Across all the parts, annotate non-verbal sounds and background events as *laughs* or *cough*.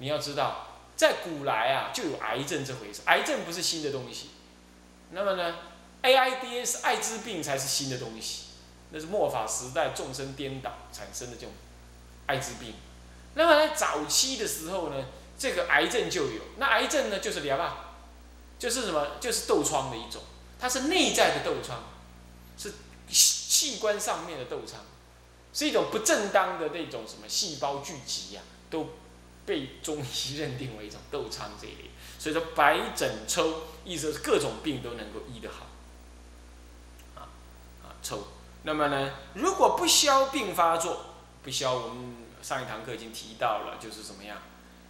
你要知道，在古来啊，就有癌症这回事。癌症不是新的东西。那么呢，AIDS 艾滋病才是新的东西。那是末法时代众生颠倒产生的这种艾滋病。那么在早期的时候呢，这个癌症就有。那癌症呢，就是什么？就是什么？就是痘疮的一种。它是内在的痘疮，是器官上面的痘疮，是一种不正当的那种什么细胞聚集呀，都被中医认定为一种痘疮这一类。所以说白疹抽，意思是各种病都能够医得好。啊啊抽。那么呢，如果不消并发作，不消，我们上一堂课已经提到了，就是怎么样，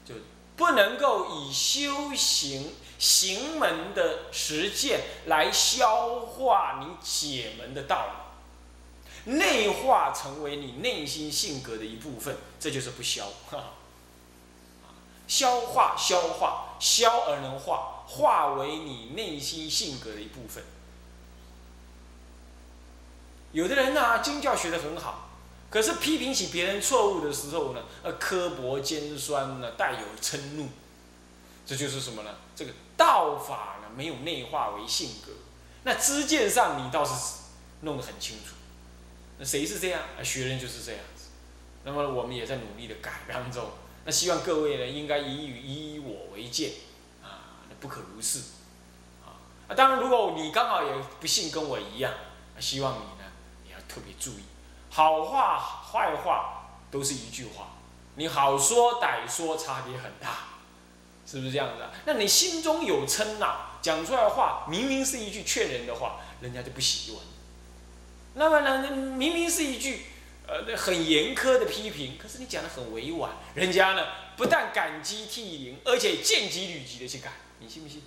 就不能够以修行行门的实践来消化你解门的道理，内化成为你内心性格的一部分，这就是不消哈。*laughs* 消化消化消而能化，化为你内心性格的一部分。有的人呢，经教学得很好，可是批评起别人错误的时候呢，呃，刻薄尖酸呢，带有嗔怒，这就是什么呢？这个道法呢，没有内化为性格。那知见上你倒是弄得很清楚。那谁是这样？学人就是这样子。那么我们也在努力的改当中。那希望各位呢，应该以以以我为鉴，啊，不可如是。啊，当然如果你刚好也不幸跟我一样，希望你呢，你要。特别注意，好话坏话都是一句话，你好说歹说差别很大，是不是这样子啊？那你心中有嗔呐，讲出来的话明明是一句劝人的话，人家就不喜欢。那么呢，明明是一句呃很严苛的批评，可是你讲的很委婉，人家呢不但感激涕零，而且见机履机的去改，你信不信？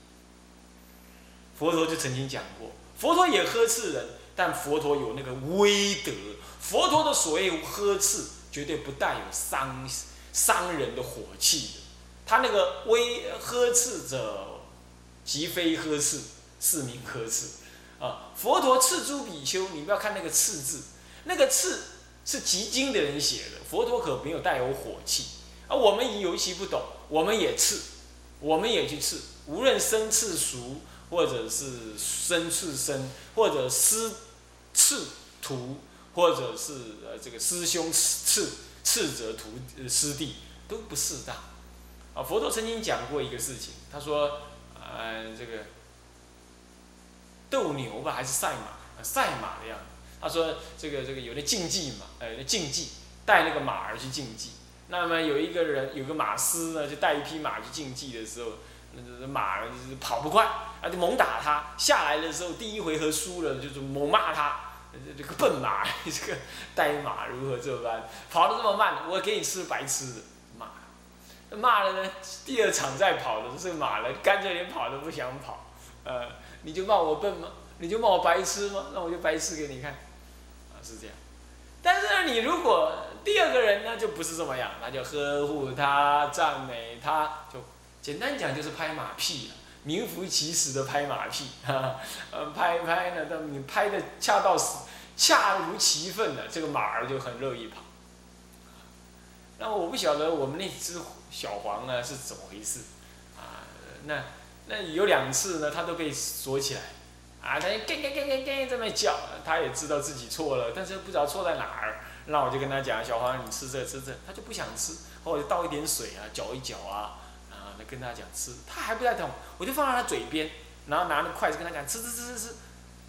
佛陀就曾经讲过，佛陀也呵斥人。但佛陀有那个威德，佛陀的所谓呵斥，绝对不带有伤伤人的火气的。他那个威呵斥者，即非呵斥，是名呵斥。啊，佛陀斥诸比丘，你不要看那个斥字，那个斥是集经的人写的，佛陀可没有带有火气。而我们尤其不懂，我们也刺，我们也去刺，无论生刺熟。或者是生刺生，或者师次徒，或者是呃这个师兄刺刺者徒师弟都不适当。啊，佛陀曾经讲过一个事情，他说，呃这个斗牛吧，还是赛马，赛马的样子。他说这个这个有的竞技嘛，呃竞技带那个马儿去竞技。那么有一个人有个马师呢，就带一匹马去竞技的时候。那马就是跑不快，啊就猛打他。下来的时候，第一回合输了，就是猛骂他，这个笨马，这个呆马如何这般，跑得这么慢，我给你吃白吃的，骂。骂了呢，第二场再跑的这马呢，干脆连跑都不想跑，呃，你就骂我笨吗？*laughs* 你就骂我白痴吗？那我就白痴给你看，是这样。但是呢，你如果第二个人呢，就不是这么样，那就呵护他，赞美他，就。简单讲就是拍马屁了，名副其实的拍马屁，哈，*laughs* 呃，拍拍呢，但你拍的恰到死，恰如其分的，这个马儿就很乐意跑。那我不晓得我们那只小黄呢是怎么回事，啊，那那有两次呢，它都被锁起来，啊，它咯咯咯咯咯在那叫，他也知道自己错了，但是不知道错在哪儿。那我就跟他讲，小黄你吃这吃这，他就不想吃，或者倒一点水啊，搅一搅啊。啊跟他讲吃，他还不太懂，我就放在他嘴边，然后拿着筷子跟他讲吃吃吃吃吃，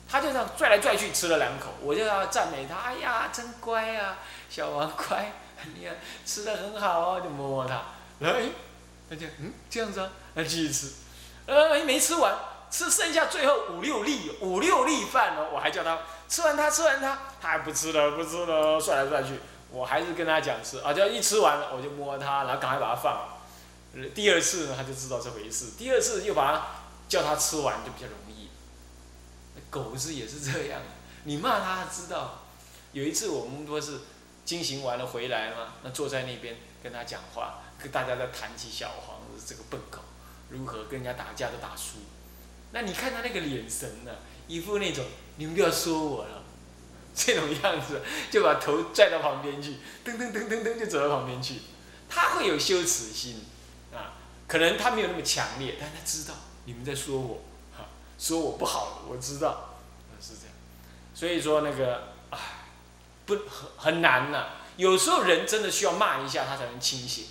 他就这样拽来拽去吃了两口，我就要赞美他，哎呀真乖啊，小王乖，你看吃的很好哦，就摸摸他，来，他就嗯这样子啊，那继续吃，呃没吃完，吃剩下最后五六粒五六粒饭呢，我还叫他吃完他吃完他，他还不吃了不吃了，拽来拽去，我还是跟他讲吃，啊就一吃完了我就摸他，然后赶快把它放。第二次呢，他就知道这回事。第二次又把他叫他吃完，就比较容易。狗子也是这样，你骂他知道。有一次我们不是惊行完了回来嘛，那坐在那边跟他讲话，跟大家在谈起小黄这个笨狗如何跟人家打架都打输。那你看他那个眼神呢，一副那种你们不要说我了 *laughs* 这种样子，就把头拽到旁边去，噔噔噔噔噔就走到旁边去。他会有羞耻心。啊，可能他没有那么强烈，但他知道你们在说我，哈，说我不好，我知道，是这样。所以说那个，唉，不很很难呐。有时候人真的需要骂一下他才能清醒，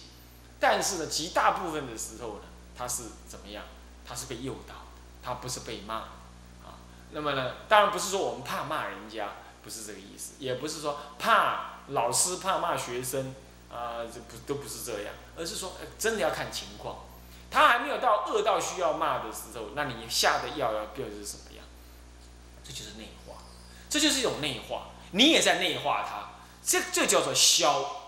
但是呢，极大部分的时候呢，他是怎么样？他是被诱导，他不是被骂，啊。那么呢，当然不是说我们怕骂人家，不是这个意思，也不是说怕老师怕骂学生，啊，这不都不是这样，而是说真的要看情况。他还没有到恶到需要骂的时候，那你下的药要变是什么样？这就是内化，这就是一种内化，你也在内化它。这这叫做消。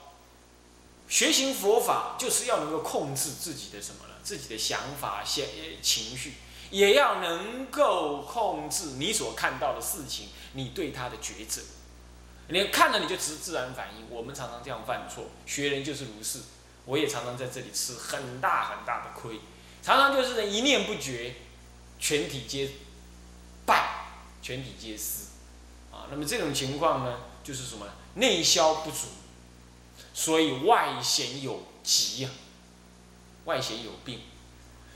学习佛法就是要能够控制自己的什么呢？自己的想法、想情绪，也要能够控制你所看到的事情，你对他的抉择。你看了你就自自然反应。我们常常这样犯错，学人就是如是。我也常常在这里吃很大很大的亏，常常就是一念不觉，全体皆败，全体皆失。啊，那么这种情况呢，就是什么？内消不足，所以外显有疾呀，外显有病。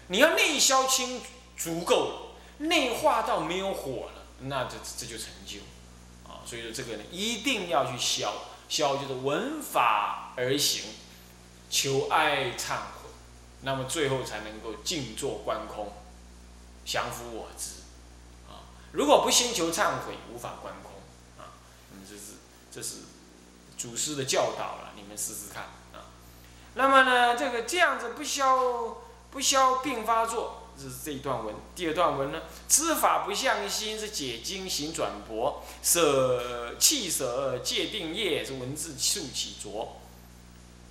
你要内消清楚足够了，内化到没有火了，那这这就成就啊。所以说这个呢，一定要去消，消就是闻法而行，求爱忏悔，那么最后才能够静坐观空，降服我执啊。如果不先求忏悔，无法观空啊。嗯，这是这是。祖师的教导了，你们试试看啊。那么呢，这个这样子不消不消并发作，这是这一段文。第二段文呢，知法不向心是解经行转博，舍弃舍戒定业是文字竖起浊。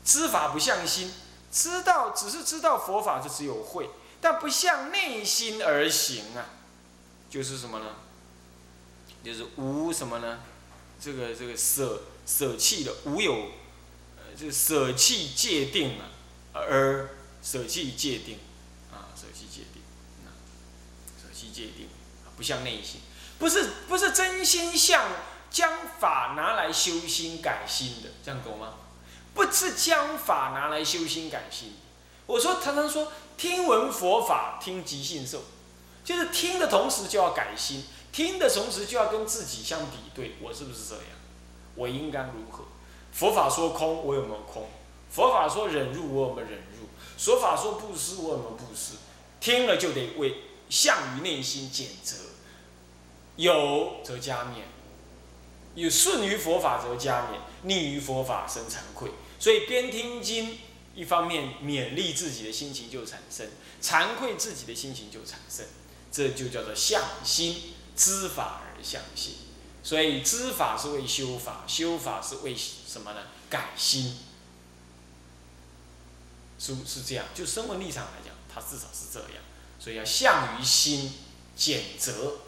知法不向心，知道只是知道佛法就只有会，但不向内心而行啊，就是什么呢？就是无什么呢？这个这个舍。舍弃的无有，呃，就舍弃界定了，而舍弃界定，舍弃界定，啊，舍弃界定，不像内心，不是不是真心向将法拿来修心改心的，这样懂吗？不是将法拿来修心改心。我说常常说听闻佛法听即信受，就是听的同时就要改心，听的同时就要跟自己相比对，我是不是这样？我应该如何？佛法说空，我有没有空？佛法说忍辱，我有没有忍辱？佛法说布施，我有没有布施？听了就得为向于内心检责，有则加勉，有顺于佛法则加勉，逆于佛法生惭愧。所以边听经，一方面勉励自己的心情就产生，惭愧自己的心情就产生，这就叫做向心，知法而向心。所以知法是为修法，修法是为什么呢？改心，是是这样。就生活立场来讲，它至少是这样。所以要向于心检责，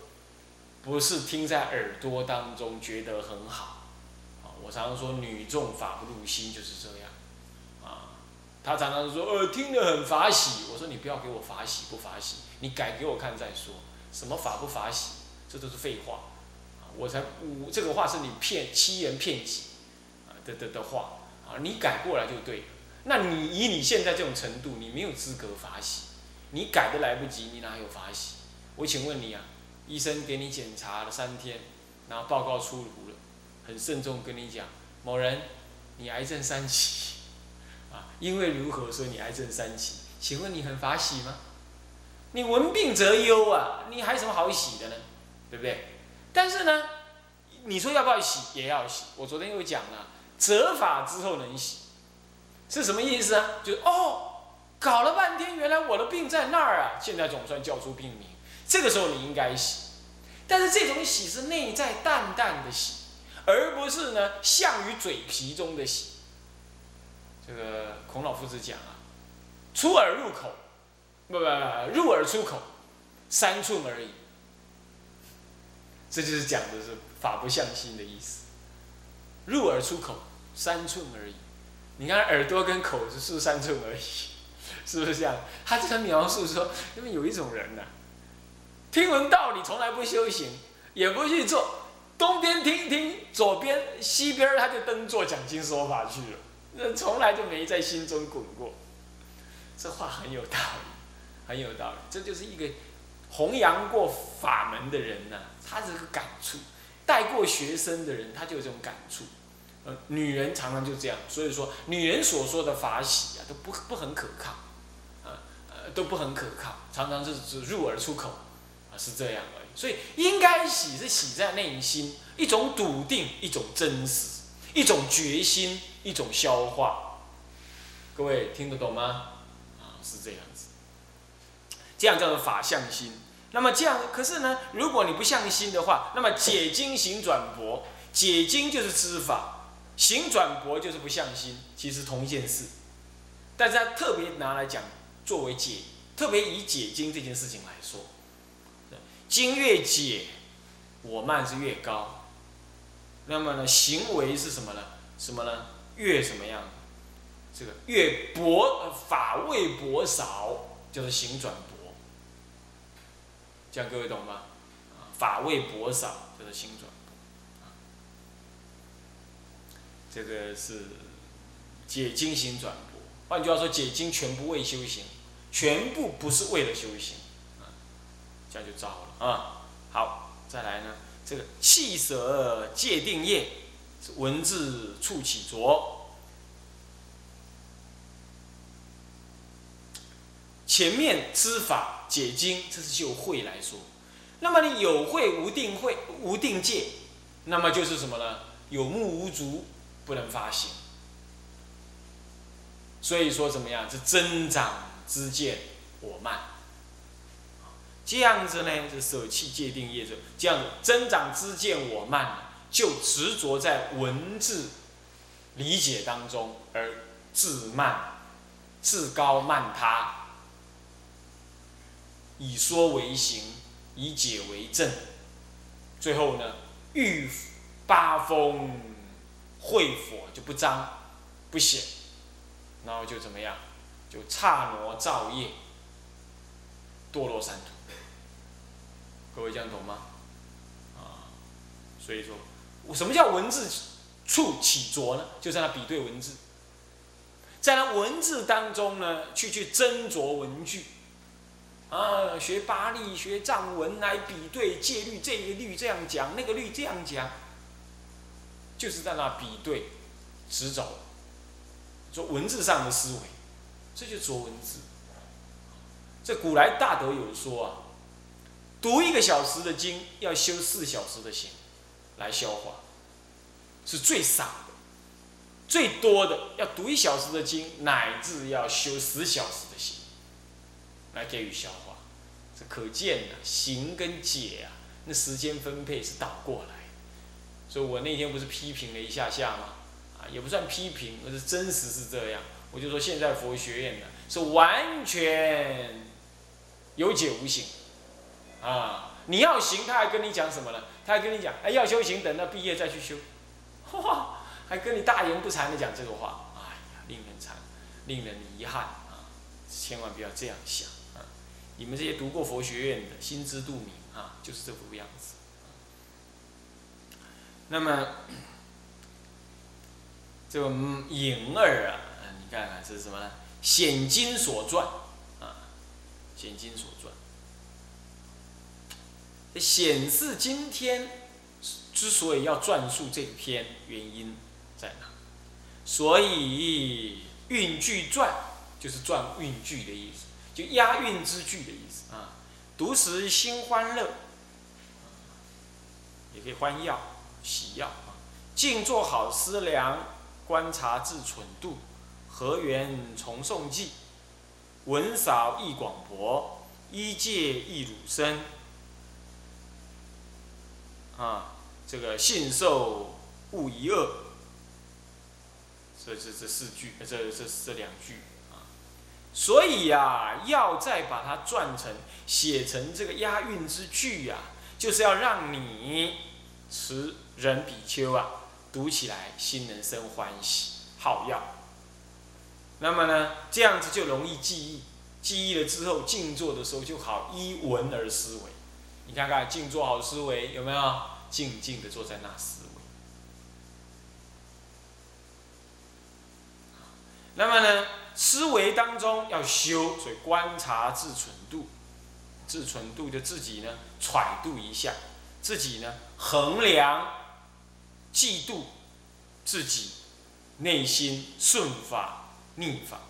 不是听在耳朵当中觉得很好。啊，我常常说女众法不入心就是这样。啊，他常常说呃听得很法喜，我说你不要给我法喜不法喜，你改给我看再说。什么法不法喜，这都是废话啊。我才五这个话是你骗欺人骗己啊的的的话啊，你改过来就对了。那你以你现在这种程度，你没有资格法喜，你改都来不及，你哪有法喜？我请问你啊，医生给你检查了三天，然后报告出炉了，很慎重跟你讲，某人你癌症三期啊，因为如何说你癌症三期？请问你很法喜吗？你闻病则忧啊，你还有什么好喜的呢？对不对？但是呢，你说要不要洗？也要洗。我昨天又讲了，折法之后能洗，是什么意思啊？就是哦，搞了半天，原来我的病在那儿啊！现在总算叫出病名，这个时候你应该洗。但是这种洗是内在淡淡的洗，而不是呢向于嘴皮中的洗。这个孔老夫子讲啊，出耳入口，不不入耳出口，三寸而已。这就是讲的是法不向心的意思，入耳出口三寸而已。你看耳朵跟口是是三寸而已，*laughs* 是不是这样？他这个描述说，因为有一种人呐，听闻道理从来不修行，也不去做，东边听听，左边西边他就登座讲经说法去了，那从来就没在心中滚过。这话很有道理，很有道理。这就是一个弘扬过法门的人呐，他这个感触，带过学生的人，他就有这种感触。呃，女人常常就这样，所以说女人所说的法喜啊，都不不很可靠，啊呃都不很可靠，常常是只入耳出口，啊是这样而已。所以应该喜是喜在内心，一种笃定，一种真实，一种决心，一种消化。各位听得懂吗？啊是这样子，这样叫做法相心。那么这样，可是呢，如果你不向心的话，那么解经行转博，解经就是知法。行转博就是不向心，其实同一件事，但是他特别拿来讲，作为解，特别以解经这件事情来说，经越解，我慢是越高，那么呢，行为是什么呢？什么呢？越什么样？这个越薄，法味薄少，就是行转薄，这样各位懂吗？法味薄少就是行转。这个是解经行转播，换句话说，解经全部为修行，全部不是为了修行，啊，这样就糟了啊。好，再来呢，这个气舍界定业文字触起着，前面知法解经，这是就会来说，那么你有会无定会无定界，那么就是什么呢？有目无足。不能发行，所以说怎么样？是增长之见我慢，这样子呢？是舍弃界定业者，这样子增长之见我慢，就执着在文字理解当中而自慢、自高慢他，以说为行，以解为正，最后呢，欲八风。会火就不脏不显，然后就怎么样？就刹挪造业，堕落三途。各位这样懂吗？啊，所以说，什么叫文字处起着呢？就在那比对文字，在那文字当中呢，去去斟酌文句，啊，学巴利学藏文来比对戒律，这个律这样讲，那个律这样讲。就是在那比对，直走，说文字上的思维，这就说文字。这古来大德有说啊，读一个小时的经，要修四小时的行，来消化，是最傻的。最多的要读一小时的经，乃至要修十小时的行，来给予消化。这可见呢，行跟解啊，那时间分配是倒过来。所以我那天不是批评了一下下吗？啊，也不算批评，而是真实是这样。我就说现在佛学院呢是完全有解无行，啊，你要行，他还跟你讲什么呢？他还跟你讲，哎，要修行，等到毕业再去修，哇，*laughs* 还跟你大言不惭的讲这个话，哎呀，令人惭，令人遗憾啊！千万不要这样想啊！你们这些读过佛学院的，心知肚明啊，就是这副样子。那么，*clears throat* 这个影儿啊，你看看这是什么呢？显经所传啊，显经所传，显示今天之所以要撰述这篇原因在哪？所以韵句传就是传韵句的意思，就押韵之句的意思啊。读时心欢乐，也可以欢药。喜药啊，静坐好思量，观察自蠢度，和缘重诵记，文少意广博，一戒一汝深，啊，这个信受勿疑恶，这这这四句，这这这两句啊，所以呀，要再把它转成写成这个押韵之句呀，就是要让你持。人比丘啊，读起来心能生欢喜，好要。那么呢，这样子就容易记忆，记忆了之后，静坐的时候就好依文而思维。你看看静坐好思维有没有？静静的坐在那思维。那么呢，思维当中要修，所以观察自存度，自存度就自己呢揣度一下，自己呢衡量、嫉妒自己内心顺法逆法，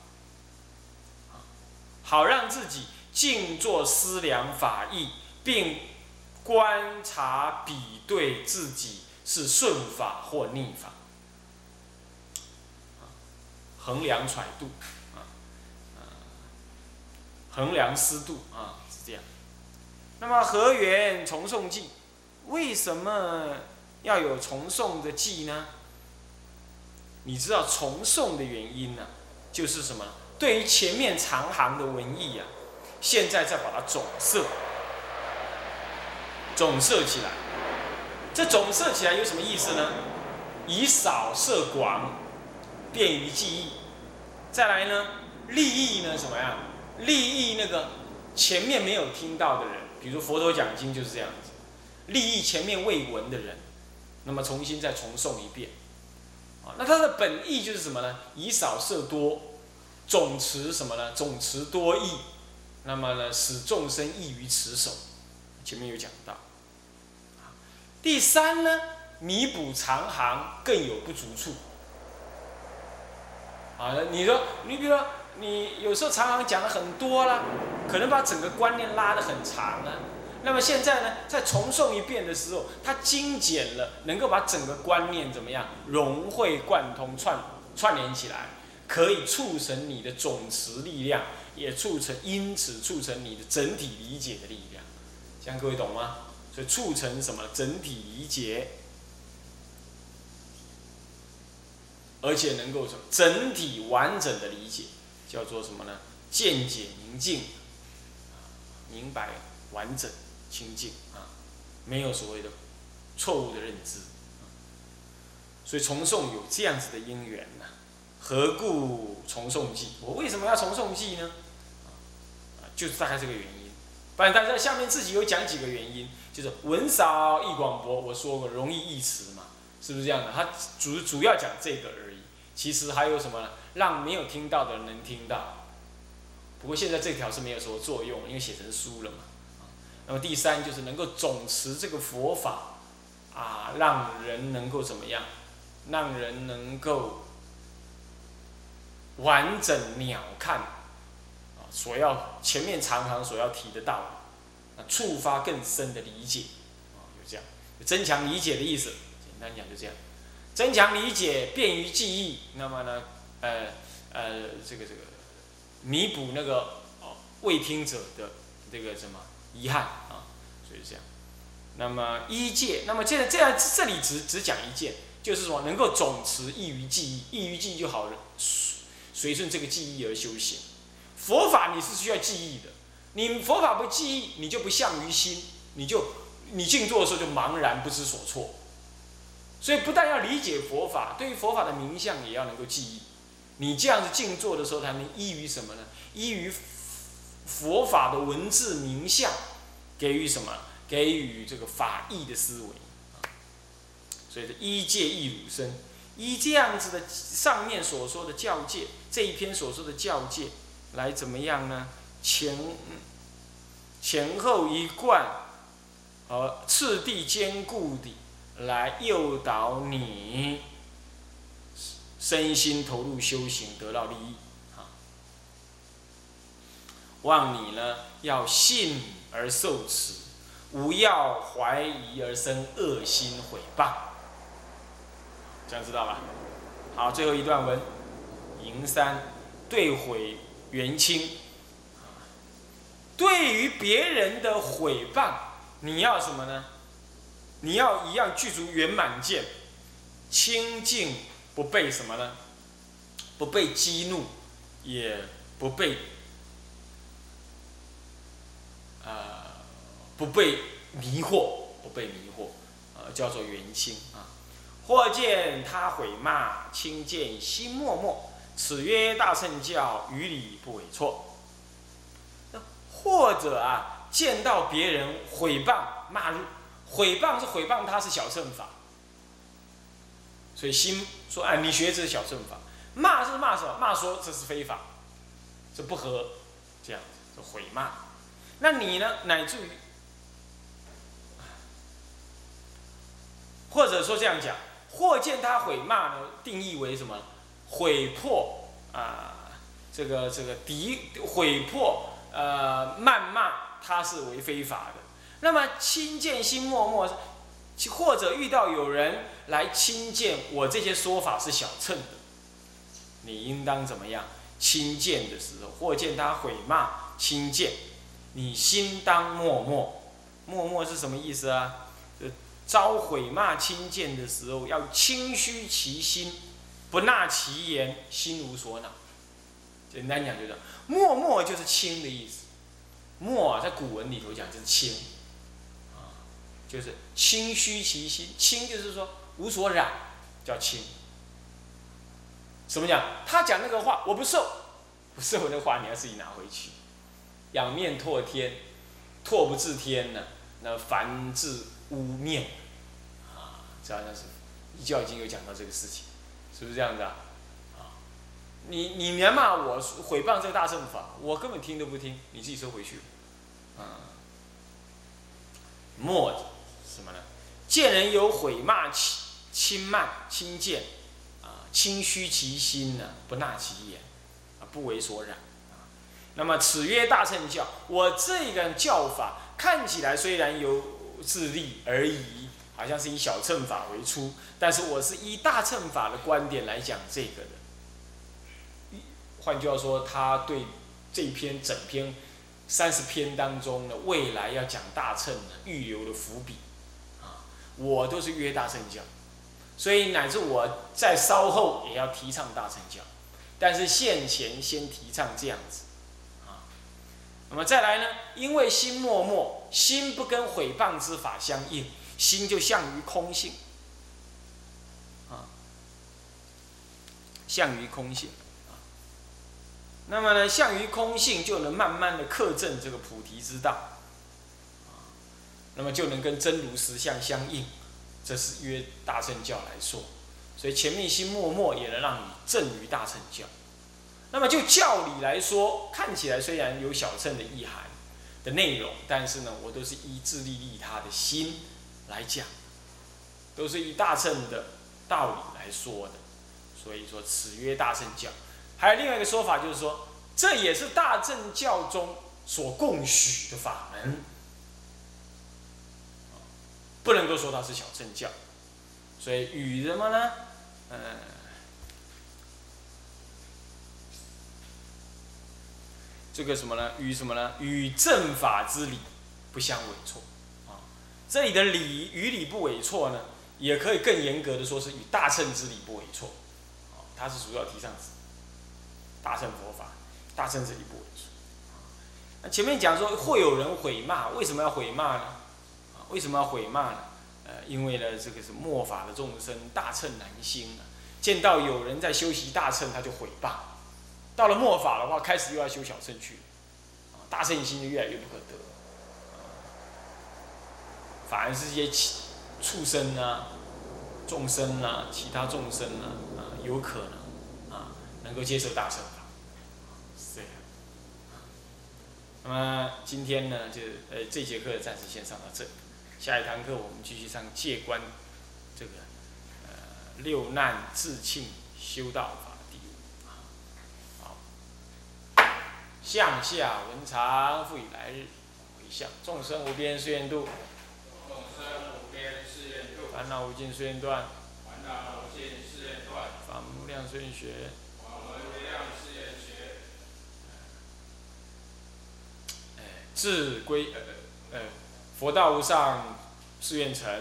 好让自己静坐思量法义，并观察比对自己是顺法或逆法。衡量揣度，啊，衡量思度啊，是这样。那么河源重诵记，为什么要有重诵的记呢？你知道重诵的原因呢？就是什么？对于前面长行的文艺啊，现在再把它总摄，总摄起来。这总摄起来有什么意思呢？以少摄广。便于记忆，再来呢，利益呢什么呀？利益那个前面没有听到的人，比如佛陀讲经就是这样子，利益前面未闻的人，那么重新再重诵一遍，啊，那它的本意就是什么呢？以少摄多，总持什么呢？总持多义，那么呢，使众生易于持守，前面有讲到。第三呢，弥补长行更有不足处。啊，你说，你比如说，你有时候常常讲的很多啦，可能把整个观念拉得很长啊。那么现在呢，在重诵一遍的时候，它精简了，能够把整个观念怎么样融会贯通、串串联起来，可以促成你的总持力量，也促成因此促成你的整体理解的力量。这样各位懂吗？所以促成什么整体理解？而且能够什么整体完整的理解，叫做什么呢？见解宁静，明白完整清净啊，没有所谓的错误的认知。所以重诵有这样子的因缘呐。何故重诵记？我为什么要重诵记呢？啊，就是大概这个原因。不然大家下面自己有讲几个原因，就是文少易广博，我说过容易易词嘛，是不是这样的？他主主要讲这个而已。其实还有什么？让没有听到的人能听到。不过现在这条是没有什么作用，因为写成书了嘛。那么第三就是能够总持这个佛法，啊，让人能够怎么样？让人能够完整鸟瞰，啊，所要前面常常所要提的道理，啊，触发更深的理解，啊，就这样，增强理解的意思。简单讲就这样。增强理解，便于记忆。那么呢，呃呃，这个这个，弥补那个哦未听者的这个什么遗憾啊，所以这样。那么一戒，那么这这样这里只只讲一件，就是说能够总持易于记忆，易于记忆就好了，随顺这个记忆而修行。佛法你是需要记忆的，你佛法不记忆，你就不向于心，你就你静坐的时候就茫然不知所措。所以不但要理解佛法，对于佛法的名相也要能够记忆。你这样子静坐的时候，才能依于什么呢？依于佛法的文字名相，给予什么？给予这个法义的思维。所以是依戒义汝生，依这样子的上面所说的教戒，这一篇所说的教戒，来怎么样呢？前前后一贯，和次第兼顾的。来诱导你身心投入修行，得到利益啊！望你呢要信而受持，无要怀疑而生恶心毁谤。这样知道吧？好，最后一段文，银山对毁元清。对于别人的毁谤，你要什么呢？你要一样具足圆满见，清净不被什么呢？不被激怒，也不被，呃，不被迷惑，不被迷惑，呃，叫做圆心啊。或见他毁骂，轻见心默默，此曰大乘教，于理不为错。或者啊，见到别人毁谤骂入。毁谤是毁谤，他是小乘法，所以心说：“哎，你学这是小乘法。”骂是骂什么？骂说这是非法，这不合，这样子，这毁骂。那你呢？乃至于，或者说这样讲，或见他毁骂呢，定义为什么？毁破啊，这个这个敌毁破呃谩骂，他是为非法的。那么亲见心默默，或者遇到有人来亲见我这些说法是小乘的，你应当怎么样？亲见的时候，或见他毁骂亲见，你心当默默。默默是什么意思啊？遭毁骂亲见的时候，要清虚其心。不纳其言，心无所恼。简单讲就是默默就是清的意思。默啊，在古文里头讲就是清，啊，就是清虚其心。清就是说无所染，叫清。什么讲？他讲那个话，我不受，不受的话，你要自己拿回去。仰面唾天，唾不至天呢，那凡至污面，啊，这好像是《一教已经》有讲到这个事情。是不是这样子啊？啊，你你连骂我毁谤这个大乘法，我根本听都不听，你自己收回去。啊，莫什么呢？见人有毁骂、轻轻慢、轻贱，啊，轻虚其心呢，不纳其言，啊，不为所染。那么此曰大乘教。我这个教法看起来虽然有自立而已。好像是以小乘法为出，但是我是以大乘法的观点来讲这个的。换句话说，他对这篇整篇三十篇当中的未来要讲大乘的预留的伏笔，啊，我都是约大乘教，所以乃至我在稍后也要提倡大乘教，但是现前先提倡这样子，那么再来呢？因为心默默，心不跟毁谤之法相应。心就向于空性，啊，向于空性，啊，那么呢，向于空性就能慢慢的克正这个菩提之道，啊，那么就能跟真如实相相应，这是约大乘教来说，所以前面心默默也能让你正于大乘教，那么就教理来说，看起来虽然有小乘的意涵的内容，但是呢，我都是依自利利他的心。来讲，都是以大乘的道理来说的，所以说此曰大乘教。还有另外一个说法，就是说这也是大乘教中所共许的法门，不能够说它是小乘教。所以与什么呢？嗯，这个什么呢？与什么呢？与正法之理不相违错啊。这里的理与理不违错呢，也可以更严格的说是与大乘之理不违错，啊，它是主要提倡大乘佛法，大乘之理不违错。那前面讲说会有人毁骂，为什么要毁骂呢？啊，为什么要毁骂呢？呃，因为呢，这个是末法的众生大乘难兴啊，见到有人在修习大乘，他就毁谤；到了末法的话，开始又要修小乘去，啊，大乘心就越来越不可得。反而是一些畜生啊、众生啊、其他众生啊，啊，有可能啊，能够接受大乘法，是这样。那么今天呢，就呃这节课暂时先上到这，下一堂课我们继续上戒观这个呃六难自庆修道法第五好，向下文长复以来日回向众生无边誓愿度。众生无边誓愿度。烦恼无尽，誓愿断；烦恼无尽，誓愿断；法门无量，誓愿学；法门无量，誓愿学。哎，自归呃呃，佛道无上，誓愿成；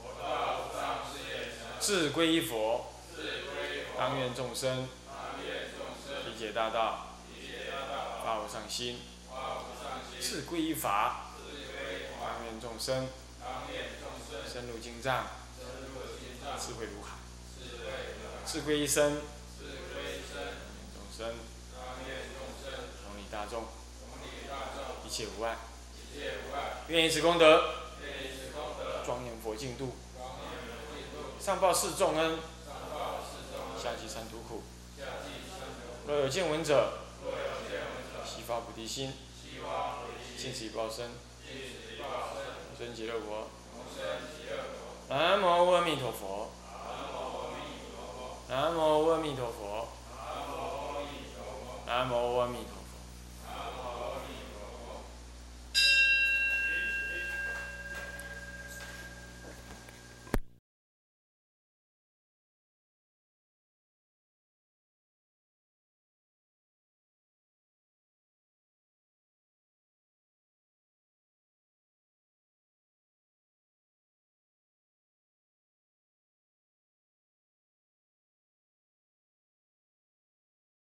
佛道无上，誓愿成；自归依佛；自归依佛；当愿众生；当愿众生；理解大道；大道；发无上心；发无上心；自归依法；当愿众生。深入经藏，智慧如海，智慧一生，众生，同理大众，一切无碍，愿以此功德，庄严佛净土，上报四重恩，下济三途苦，若有见闻者，发菩提心，尽此报身，永生极乐国。南无阿弥陀佛。南无阿弥陀佛。南无阿弥陀。